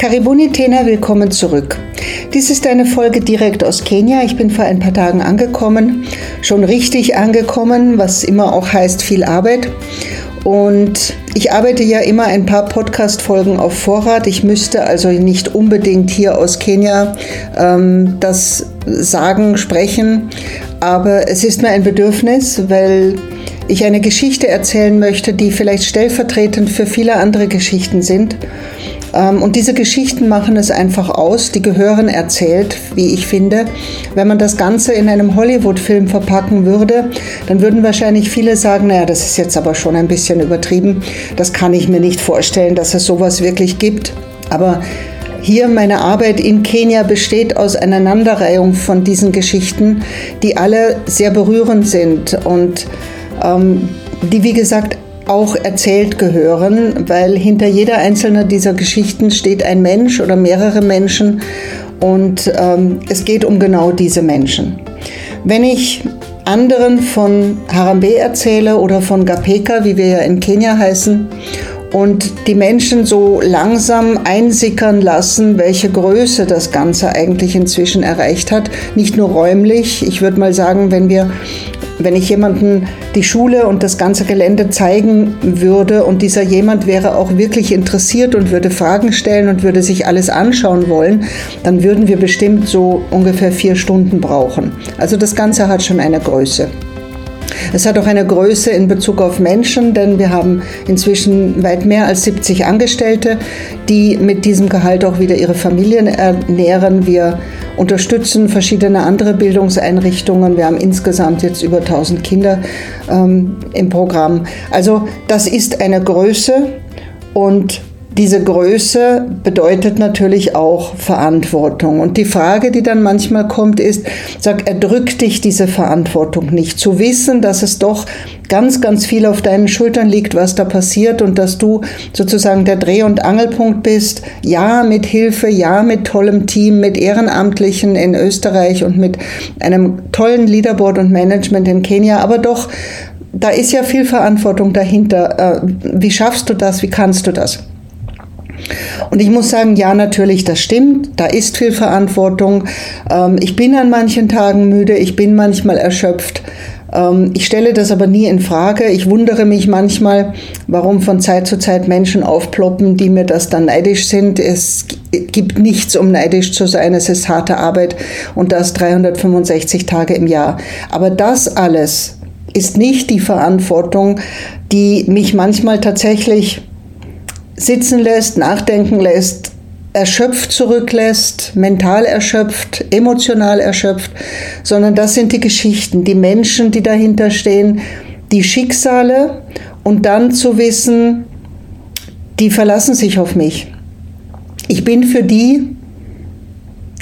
Karibuni Tena, willkommen zurück. Dies ist eine Folge direkt aus Kenia. Ich bin vor ein paar Tagen angekommen, schon richtig angekommen, was immer auch heißt viel Arbeit. Und ich arbeite ja immer ein paar Podcast-Folgen auf Vorrat. Ich müsste also nicht unbedingt hier aus Kenia ähm, das sagen, sprechen, aber es ist mir ein Bedürfnis, weil ich eine Geschichte erzählen möchte, die vielleicht stellvertretend für viele andere Geschichten sind und diese Geschichten machen es einfach aus, die gehören erzählt, wie ich finde. Wenn man das Ganze in einem Hollywood-Film verpacken würde, dann würden wahrscheinlich viele sagen, naja, das ist jetzt aber schon ein bisschen übertrieben. Das kann ich mir nicht vorstellen, dass es sowas wirklich gibt. Aber hier meine Arbeit in Kenia besteht aus Aneinanderreihung von diesen Geschichten, die alle sehr berührend sind und ähm, die, wie gesagt, auch erzählt gehören, weil hinter jeder einzelnen dieser Geschichten steht ein Mensch oder mehrere Menschen und ähm, es geht um genau diese Menschen. Wenn ich anderen von Harambe erzähle oder von Gapeka, wie wir ja in Kenia heißen, und die Menschen so langsam einsickern lassen, welche Größe das Ganze eigentlich inzwischen erreicht hat. Nicht nur räumlich. Ich würde mal sagen, wenn wir wenn ich jemanden die Schule und das ganze Gelände zeigen würde und dieser jemand wäre auch wirklich interessiert und würde Fragen stellen und würde sich alles anschauen wollen, dann würden wir bestimmt so ungefähr vier Stunden brauchen. Also das Ganze hat schon eine Größe. Es hat auch eine Größe in Bezug auf Menschen, denn wir haben inzwischen weit mehr als 70 Angestellte, die mit diesem Gehalt auch wieder ihre Familien ernähren. Wir unterstützen verschiedene andere Bildungseinrichtungen. Wir haben insgesamt jetzt über 1000 Kinder ähm, im Programm. Also das ist eine Größe und diese Größe bedeutet natürlich auch Verantwortung. Und die Frage, die dann manchmal kommt, ist, sag, erdrückt dich diese Verantwortung nicht? Zu wissen, dass es doch ganz, ganz viel auf deinen Schultern liegt, was da passiert und dass du sozusagen der Dreh- und Angelpunkt bist. Ja, mit Hilfe, ja, mit tollem Team, mit Ehrenamtlichen in Österreich und mit einem tollen Leaderboard und Management in Kenia, aber doch da ist ja viel Verantwortung dahinter. Äh, wie schaffst du das? Wie kannst du das? Und ich muss sagen, ja, natürlich, das stimmt. Da ist viel Verantwortung. Ähm, ich bin an manchen Tagen müde, ich bin manchmal erschöpft. Ähm, ich stelle das aber nie in Frage. Ich wundere mich manchmal, warum von Zeit zu Zeit Menschen aufploppen, die mir das dann neidisch sind. Es gibt nichts, um neidisch zu sein. Es ist harte Arbeit und das 365 Tage im Jahr. Aber das alles ist nicht die Verantwortung, die mich manchmal tatsächlich sitzen lässt, nachdenken lässt, erschöpft zurücklässt, mental erschöpft, emotional erschöpft, sondern das sind die Geschichten, die Menschen, die dahinter stehen, die Schicksale und dann zu wissen, die verlassen sich auf mich. Ich bin für die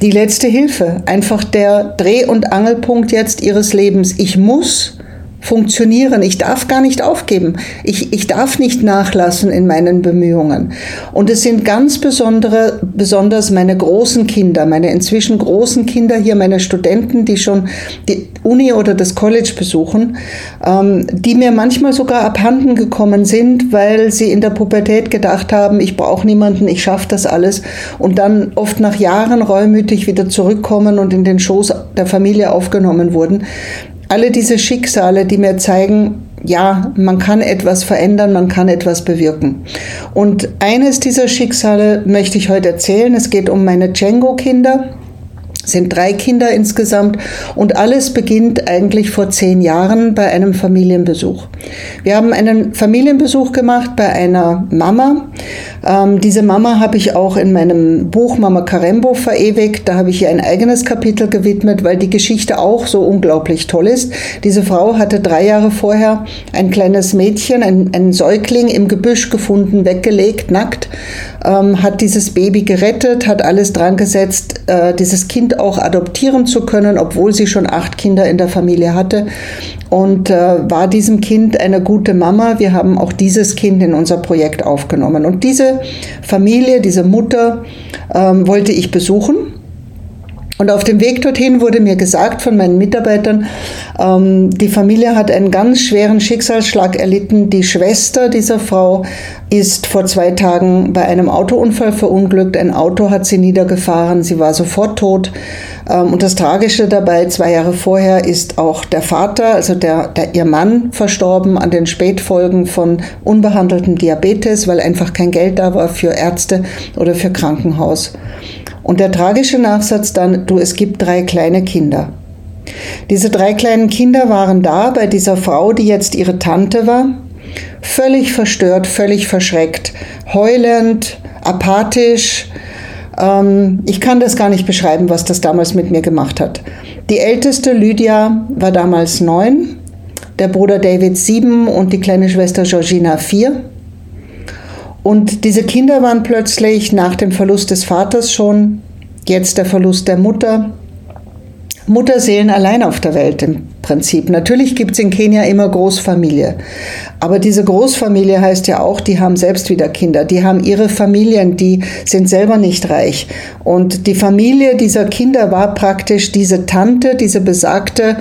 die letzte Hilfe, einfach der Dreh- und Angelpunkt jetzt ihres Lebens. Ich muss funktionieren. Ich darf gar nicht aufgeben. Ich, ich darf nicht nachlassen in meinen Bemühungen. Und es sind ganz besondere, besonders meine großen Kinder, meine inzwischen großen Kinder hier, meine Studenten, die schon die Uni oder das College besuchen, ähm, die mir manchmal sogar abhanden gekommen sind, weil sie in der Pubertät gedacht haben, ich brauche niemanden, ich schaffe das alles und dann oft nach Jahren reumütig wieder zurückkommen und in den Schoß der Familie aufgenommen wurden alle diese Schicksale, die mir zeigen, ja, man kann etwas verändern, man kann etwas bewirken. Und eines dieser Schicksale möchte ich heute erzählen. Es geht um meine Django-Kinder sind drei Kinder insgesamt und alles beginnt eigentlich vor zehn Jahren bei einem Familienbesuch. Wir haben einen Familienbesuch gemacht bei einer Mama. Ähm, diese Mama habe ich auch in meinem Buch Mama Karembo verewigt. Da habe ich ihr ein eigenes Kapitel gewidmet, weil die Geschichte auch so unglaublich toll ist. Diese Frau hatte drei Jahre vorher ein kleines Mädchen, ein, ein Säugling im Gebüsch gefunden, weggelegt, nackt, ähm, hat dieses Baby gerettet, hat alles dran gesetzt, äh, dieses Kind auch adoptieren zu können, obwohl sie schon acht Kinder in der Familie hatte. Und äh, war diesem Kind eine gute Mama. Wir haben auch dieses Kind in unser Projekt aufgenommen. Und diese Familie, diese Mutter ähm, wollte ich besuchen. Und auf dem Weg dorthin wurde mir gesagt von meinen Mitarbeitern, ähm, die Familie hat einen ganz schweren Schicksalsschlag erlitten. Die Schwester dieser Frau ist vor zwei Tagen bei einem Autounfall verunglückt. Ein Auto hat sie niedergefahren. Sie war sofort tot. Ähm, und das Tragische dabei, zwei Jahre vorher ist auch der Vater, also der, der, ihr Mann, verstorben an den Spätfolgen von unbehandeltem Diabetes, weil einfach kein Geld da war für Ärzte oder für Krankenhaus. Und der tragische Nachsatz dann, du, es gibt drei kleine Kinder. Diese drei kleinen Kinder waren da bei dieser Frau, die jetzt ihre Tante war, völlig verstört, völlig verschreckt, heulend, apathisch. Ähm, ich kann das gar nicht beschreiben, was das damals mit mir gemacht hat. Die älteste Lydia war damals neun, der Bruder David sieben und die kleine Schwester Georgina vier. Und diese Kinder waren plötzlich nach dem Verlust des Vaters schon, jetzt der Verlust der Mutter, Mutterseelen allein auf der Welt im Prinzip. Natürlich gibt es in Kenia immer Großfamilie. Aber diese Großfamilie heißt ja auch, die haben selbst wieder Kinder. Die haben ihre Familien, die sind selber nicht reich. Und die Familie dieser Kinder war praktisch diese Tante, diese besagte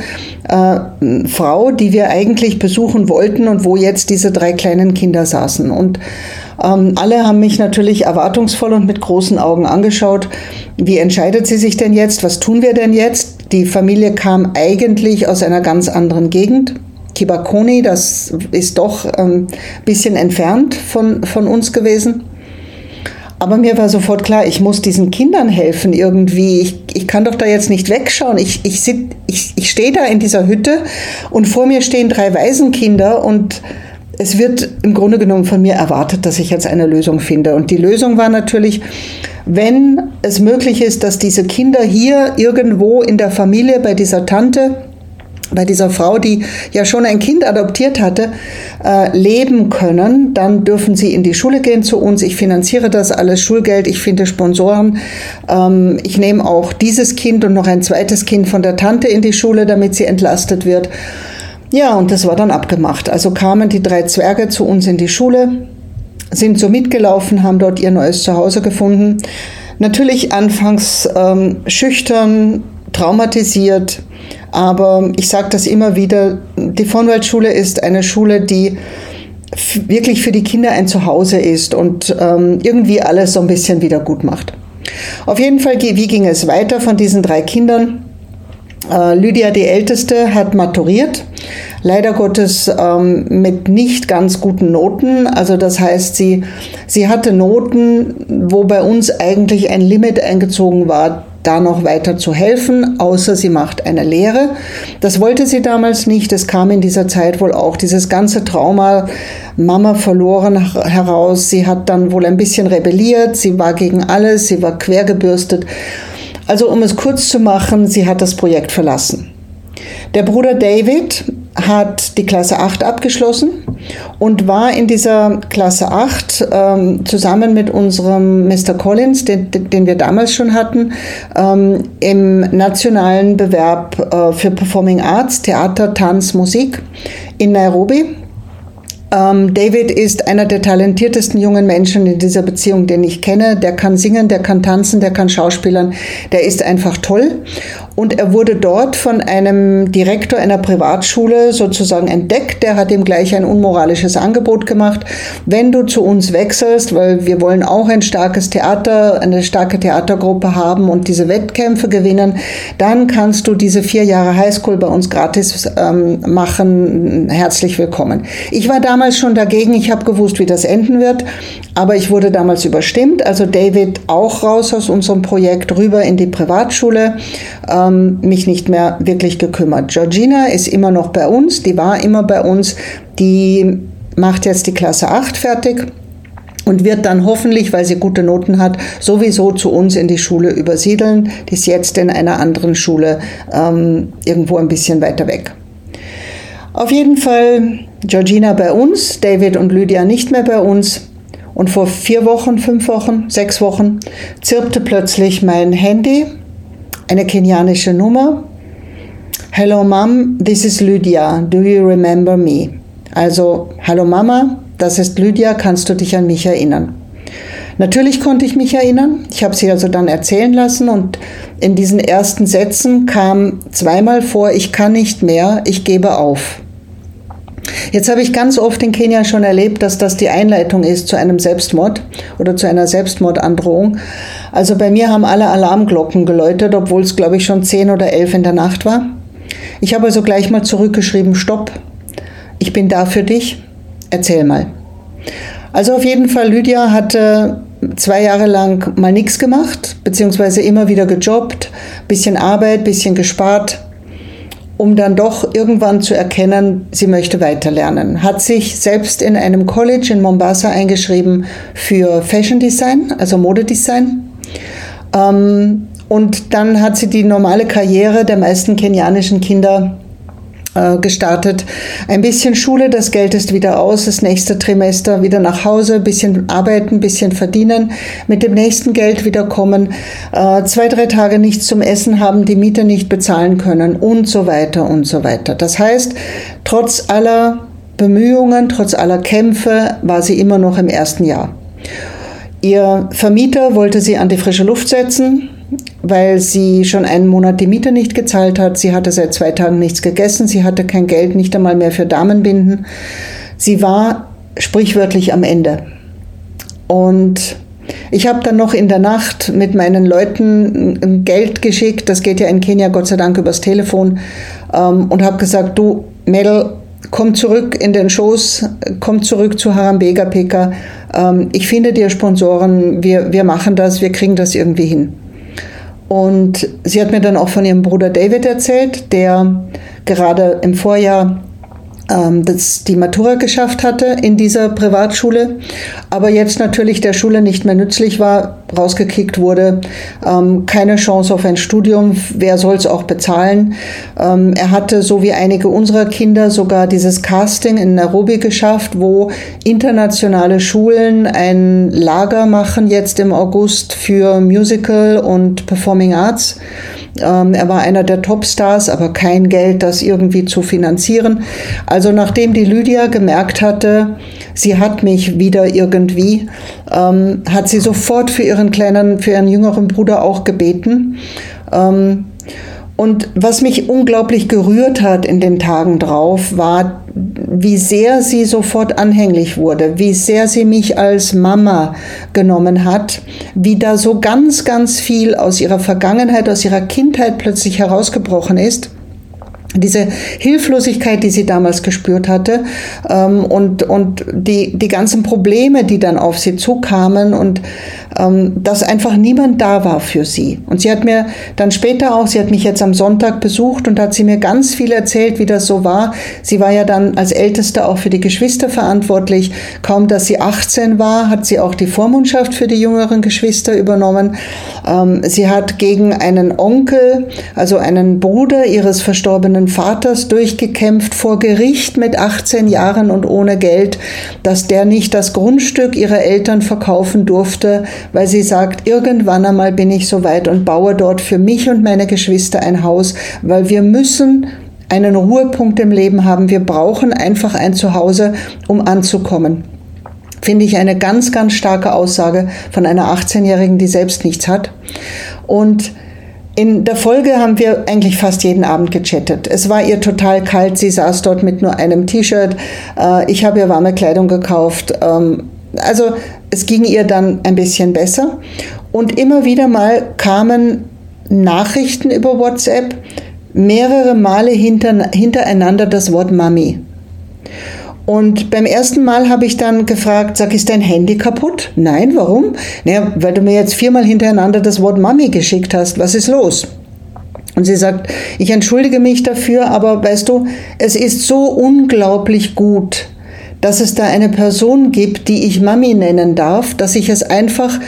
äh, Frau, die wir eigentlich besuchen wollten und wo jetzt diese drei kleinen Kinder saßen. Und ähm, alle haben mich natürlich erwartungsvoll und mit großen Augen angeschaut. Wie entscheidet sie sich denn jetzt? Was tun wir denn jetzt? Die Familie kam eigentlich aus einer ganz anderen Gegend. Kibakoni, das ist doch ein ähm, bisschen entfernt von, von uns gewesen. Aber mir war sofort klar, ich muss diesen Kindern helfen irgendwie. Ich, ich kann doch da jetzt nicht wegschauen. Ich, ich, ich, ich stehe da in dieser Hütte und vor mir stehen drei Waisenkinder und es wird im Grunde genommen von mir erwartet, dass ich jetzt eine Lösung finde. Und die Lösung war natürlich, wenn es möglich ist, dass diese Kinder hier irgendwo in der Familie bei dieser Tante, bei dieser Frau, die ja schon ein Kind adoptiert hatte, äh, leben können, dann dürfen sie in die Schule gehen zu uns. Ich finanziere das alles, Schulgeld, ich finde Sponsoren. Ähm, ich nehme auch dieses Kind und noch ein zweites Kind von der Tante in die Schule, damit sie entlastet wird. Ja, und das war dann abgemacht. Also kamen die drei Zwerge zu uns in die Schule, sind so mitgelaufen, haben dort ihr neues Zuhause gefunden. Natürlich anfangs ähm, schüchtern, traumatisiert, aber ich sage das immer wieder, die Vonwaldschule ist eine Schule, die wirklich für die Kinder ein Zuhause ist und ähm, irgendwie alles so ein bisschen wieder gut macht. Auf jeden Fall, wie ging es weiter von diesen drei Kindern? Äh, Lydia, die Älteste, hat maturiert. Leider Gottes ähm, mit nicht ganz guten Noten. Also das heißt, sie, sie hatte Noten, wo bei uns eigentlich ein Limit eingezogen war, da noch weiter zu helfen, außer sie macht eine Lehre. Das wollte sie damals nicht. Es kam in dieser Zeit wohl auch dieses ganze Trauma, Mama verloren heraus. Sie hat dann wohl ein bisschen rebelliert. Sie war gegen alles. Sie war quergebürstet. Also um es kurz zu machen, sie hat das Projekt verlassen. Der Bruder David hat die Klasse 8 abgeschlossen und war in dieser Klasse 8 ähm, zusammen mit unserem Mr. Collins, den, den wir damals schon hatten, ähm, im nationalen Bewerb äh, für Performing Arts, Theater, Tanz, Musik in Nairobi. Ähm, David ist einer der talentiertesten jungen Menschen in dieser Beziehung, den ich kenne. Der kann singen, der kann tanzen, der kann schauspielern. Der ist einfach toll. Und er wurde dort von einem Direktor einer Privatschule sozusagen entdeckt. Der hat ihm gleich ein unmoralisches Angebot gemacht. Wenn du zu uns wechselst, weil wir wollen auch ein starkes Theater, eine starke Theatergruppe haben und diese Wettkämpfe gewinnen, dann kannst du diese vier Jahre Highschool bei uns gratis ähm, machen. Herzlich willkommen. Ich war damals schon dagegen. Ich habe gewusst, wie das enden wird, aber ich wurde damals überstimmt. Also David auch raus aus unserem Projekt rüber in die Privatschule, ähm, mich nicht mehr wirklich gekümmert. Georgina ist immer noch bei uns, die war immer bei uns, die macht jetzt die Klasse 8 fertig und wird dann hoffentlich, weil sie gute Noten hat, sowieso zu uns in die Schule übersiedeln. Die ist jetzt in einer anderen Schule ähm, irgendwo ein bisschen weiter weg. Auf jeden Fall Georgina bei uns, David und Lydia nicht mehr bei uns. Und vor vier Wochen, fünf Wochen, sechs Wochen zirpte plötzlich mein Handy, eine kenianische Nummer. Hello Mom, this is Lydia. Do you remember me? Also, hallo Mama, das ist Lydia, kannst du dich an mich erinnern? Natürlich konnte ich mich erinnern. Ich habe sie also dann erzählen lassen und in diesen ersten Sätzen kam zweimal vor, ich kann nicht mehr, ich gebe auf. Jetzt habe ich ganz oft in Kenia schon erlebt, dass das die Einleitung ist zu einem Selbstmord oder zu einer Selbstmordandrohung. Also bei mir haben alle Alarmglocken geläutet, obwohl es, glaube ich, schon zehn oder elf in der Nacht war. Ich habe also gleich mal zurückgeschrieben, stopp, ich bin da für dich, erzähl mal. Also auf jeden Fall, Lydia hatte zwei Jahre lang mal nichts gemacht, beziehungsweise immer wieder gejobbt, bisschen Arbeit, bisschen gespart, um dann doch irgendwann zu erkennen, sie möchte weiterlernen. Hat sich selbst in einem College in Mombasa eingeschrieben für Fashion Design, also Modedesign. Ähm, und dann hat sie die normale Karriere der meisten kenianischen Kinder gestartet. Ein bisschen Schule, das Geld ist wieder aus, das nächste Trimester wieder nach Hause, bisschen arbeiten, bisschen verdienen, mit dem nächsten Geld wieder kommen, äh, zwei, drei Tage nichts zum Essen haben, die Miete nicht bezahlen können und so weiter und so weiter. Das heißt, trotz aller Bemühungen, trotz aller Kämpfe war sie immer noch im ersten Jahr. Ihr Vermieter wollte sie an die frische Luft setzen, weil sie schon einen Monat die Miete nicht gezahlt hat. Sie hatte seit zwei Tagen nichts gegessen. Sie hatte kein Geld, nicht einmal mehr für Damenbinden. Sie war sprichwörtlich am Ende. Und ich habe dann noch in der Nacht mit meinen Leuten Geld geschickt. Das geht ja in Kenia Gott sei Dank übers Telefon. Ähm, und habe gesagt, du Mädel, komm zurück in den Schoß, komm zurück zu Harambega Peka. Ähm, ich finde dir Sponsoren, wir, wir machen das, wir kriegen das irgendwie hin. Und sie hat mir dann auch von ihrem Bruder David erzählt, der gerade im Vorjahr ähm, das die Matura geschafft hatte in dieser Privatschule, aber jetzt natürlich der Schule nicht mehr nützlich war, rausgekickt wurde, ähm, keine Chance auf ein Studium, wer soll es auch bezahlen? Ähm, er hatte, so wie einige unserer Kinder, sogar dieses Casting in Nairobi geschafft, wo internationale Schulen ein Lager machen jetzt im August für Musical und Performing Arts. Ähm, er war einer der Topstars, aber kein Geld, das irgendwie zu finanzieren. Also nachdem die Lydia gemerkt hatte, sie hat mich wieder irgendwie, ähm, hat sie sofort für ihren kleinen, für ihren jüngeren Bruder auch gebeten. Ähm, und was mich unglaublich gerührt hat in den Tagen drauf, war, wie sehr sie sofort anhänglich wurde, wie sehr sie mich als Mama genommen hat, wie da so ganz, ganz viel aus ihrer Vergangenheit, aus ihrer Kindheit plötzlich herausgebrochen ist diese Hilflosigkeit, die sie damals gespürt hatte ähm, und, und die, die ganzen Probleme, die dann auf sie zukamen und dass einfach niemand da war für sie. Und sie hat mir dann später auch, sie hat mich jetzt am Sonntag besucht und hat sie mir ganz viel erzählt, wie das so war. Sie war ja dann als Älteste auch für die Geschwister verantwortlich. Kaum, dass sie 18 war, hat sie auch die Vormundschaft für die jüngeren Geschwister übernommen. Ähm, sie hat gegen einen Onkel, also einen Bruder ihres verstorbenen Vaters, durchgekämpft vor Gericht mit 18 Jahren und ohne Geld, dass der nicht das Grundstück ihrer Eltern verkaufen durfte, weil sie sagt, irgendwann einmal bin ich so weit und baue dort für mich und meine Geschwister ein Haus, weil wir müssen einen Ruhepunkt im Leben haben. Wir brauchen einfach ein Zuhause, um anzukommen. Finde ich eine ganz, ganz starke Aussage von einer 18-Jährigen, die selbst nichts hat. Und in der Folge haben wir eigentlich fast jeden Abend gechattet. Es war ihr total kalt. Sie saß dort mit nur einem T-Shirt. Äh, ich habe ihr warme Kleidung gekauft. Also es ging ihr dann ein bisschen besser. Und immer wieder mal kamen Nachrichten über WhatsApp, mehrere Male hinter, hintereinander das Wort Mami. Und beim ersten Mal habe ich dann gefragt, sag, ist dein Handy kaputt? Nein, warum? Naja, weil du mir jetzt viermal hintereinander das Wort Mami geschickt hast. Was ist los? Und sie sagt, ich entschuldige mich dafür, aber weißt du, es ist so unglaublich gut, dass es da eine Person gibt, die ich Mami nennen darf, dass ich es einfach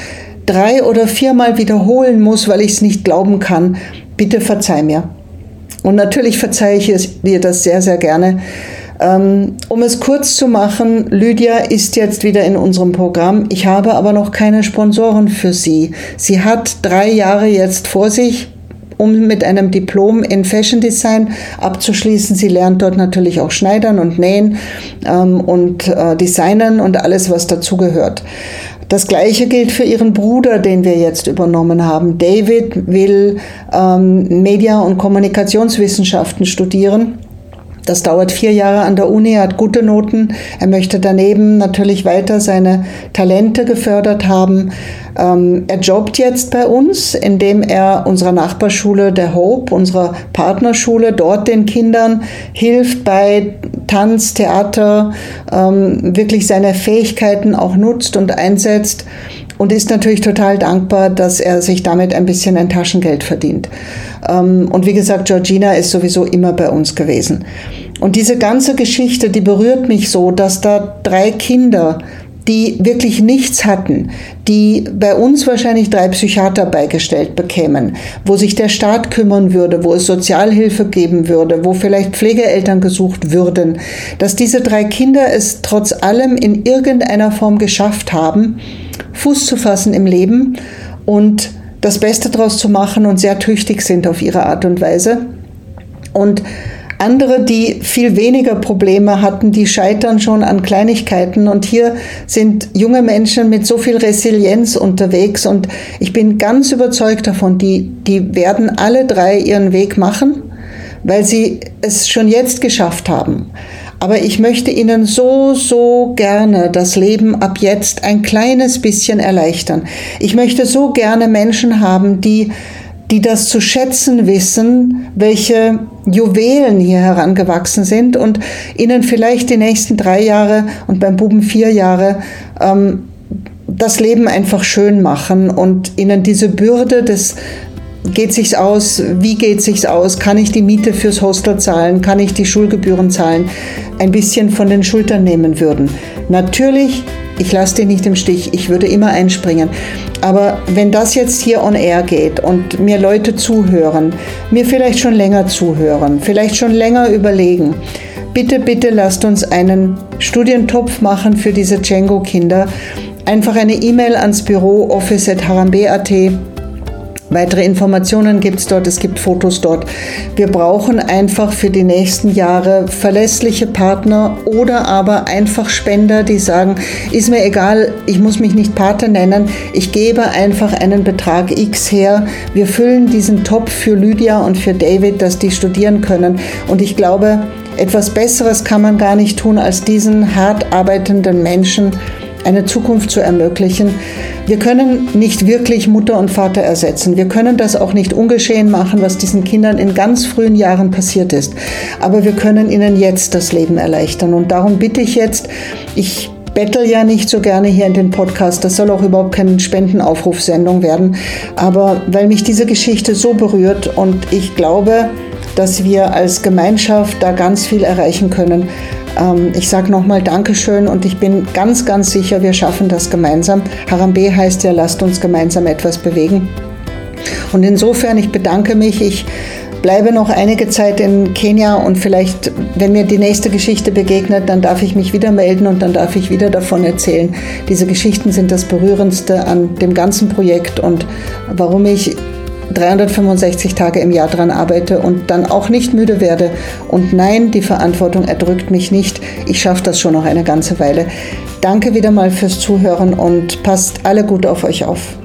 drei oder viermal wiederholen muss, weil ich es nicht glauben kann. Bitte verzeih mir. Und natürlich verzeihe ich dir das sehr, sehr gerne. Ähm, um es kurz zu machen, Lydia ist jetzt wieder in unserem Programm. Ich habe aber noch keine Sponsoren für sie. Sie hat drei Jahre jetzt vor sich um mit einem Diplom in Fashion Design abzuschließen. Sie lernt dort natürlich auch Schneidern und Nähen ähm, und äh, Designen und alles, was dazugehört. Das Gleiche gilt für ihren Bruder, den wir jetzt übernommen haben. David will ähm, Media- und Kommunikationswissenschaften studieren das dauert vier Jahre an der Uni, er hat gute Noten. Er möchte daneben natürlich weiter seine Talente gefördert haben. Ähm, er jobbt jetzt bei uns, indem er unserer Nachbarschule, der Hope, unserer Partnerschule, dort den Kindern hilft bei Tanz, Theater, ähm, wirklich seine Fähigkeiten auch nutzt und einsetzt und ist natürlich total dankbar, dass er sich damit ein bisschen ein Taschengeld verdient. Ähm, und wie gesagt, Georgina ist sowieso immer bei uns gewesen. Und diese ganze Geschichte, die berührt mich so, dass da drei Kinder die wirklich nichts hatten, die bei uns wahrscheinlich drei Psychiater beigestellt bekämen, wo sich der Staat kümmern würde, wo es Sozialhilfe geben würde, wo vielleicht Pflegeeltern gesucht würden, dass diese drei Kinder es trotz allem in irgendeiner Form geschafft haben, Fuß zu fassen im Leben und das Beste daraus zu machen und sehr tüchtig sind auf ihre Art und Weise. Und andere, die viel weniger Probleme hatten, die scheitern schon an Kleinigkeiten. Und hier sind junge Menschen mit so viel Resilienz unterwegs. Und ich bin ganz überzeugt davon, die, die werden alle drei ihren Weg machen, weil sie es schon jetzt geschafft haben. Aber ich möchte Ihnen so, so gerne das Leben ab jetzt ein kleines bisschen erleichtern. Ich möchte so gerne Menschen haben, die, die das zu schätzen wissen, welche Juwelen hier herangewachsen sind und Ihnen vielleicht die nächsten drei Jahre und beim Buben vier Jahre ähm, das Leben einfach schön machen und ihnen diese Bürde des geht sich's aus? Wie geht sich's aus? Kann ich die Miete fürs Hostel zahlen? Kann ich die Schulgebühren zahlen? Ein bisschen von den Schultern nehmen würden. Natürlich, ich lasse dich nicht im Stich. Ich würde immer einspringen. Aber wenn das jetzt hier on air geht und mir Leute zuhören, mir vielleicht schon länger zuhören, vielleicht schon länger überlegen, bitte, bitte lasst uns einen Studientopf machen für diese Django-Kinder. Einfach eine E-Mail ans Büro office.harambe.at Weitere Informationen gibt es dort, es gibt Fotos dort. Wir brauchen einfach für die nächsten Jahre verlässliche Partner oder aber einfach Spender, die sagen, ist mir egal, ich muss mich nicht Pate nennen, ich gebe einfach einen Betrag X her. Wir füllen diesen Topf für Lydia und für David, dass die studieren können. Und ich glaube, etwas Besseres kann man gar nicht tun, als diesen hart arbeitenden Menschen eine Zukunft zu ermöglichen. Wir können nicht wirklich Mutter und Vater ersetzen. Wir können das auch nicht ungeschehen machen, was diesen Kindern in ganz frühen Jahren passiert ist. Aber wir können ihnen jetzt das Leben erleichtern. Und darum bitte ich jetzt, ich bettel ja nicht so gerne hier in den Podcast. Das soll auch überhaupt keine Spendenaufrufsendung werden. Aber weil mich diese Geschichte so berührt und ich glaube, dass wir als Gemeinschaft da ganz viel erreichen können, ähm, ich sage nochmal Dankeschön und ich bin ganz, ganz sicher, wir schaffen das gemeinsam. Harambe heißt ja, lasst uns gemeinsam etwas bewegen. Und insofern, ich bedanke mich. Ich bleibe noch einige Zeit in Kenia und vielleicht, wenn mir die nächste Geschichte begegnet, dann darf ich mich wieder melden und dann darf ich wieder davon erzählen. Diese Geschichten sind das Berührendste an dem ganzen Projekt und warum ich 365 Tage im Jahr dran arbeite und dann auch nicht müde werde. Und nein, die Verantwortung erdrückt mich nicht. Ich schaffe das schon noch eine ganze Weile. Danke wieder mal fürs Zuhören und passt alle gut auf euch auf.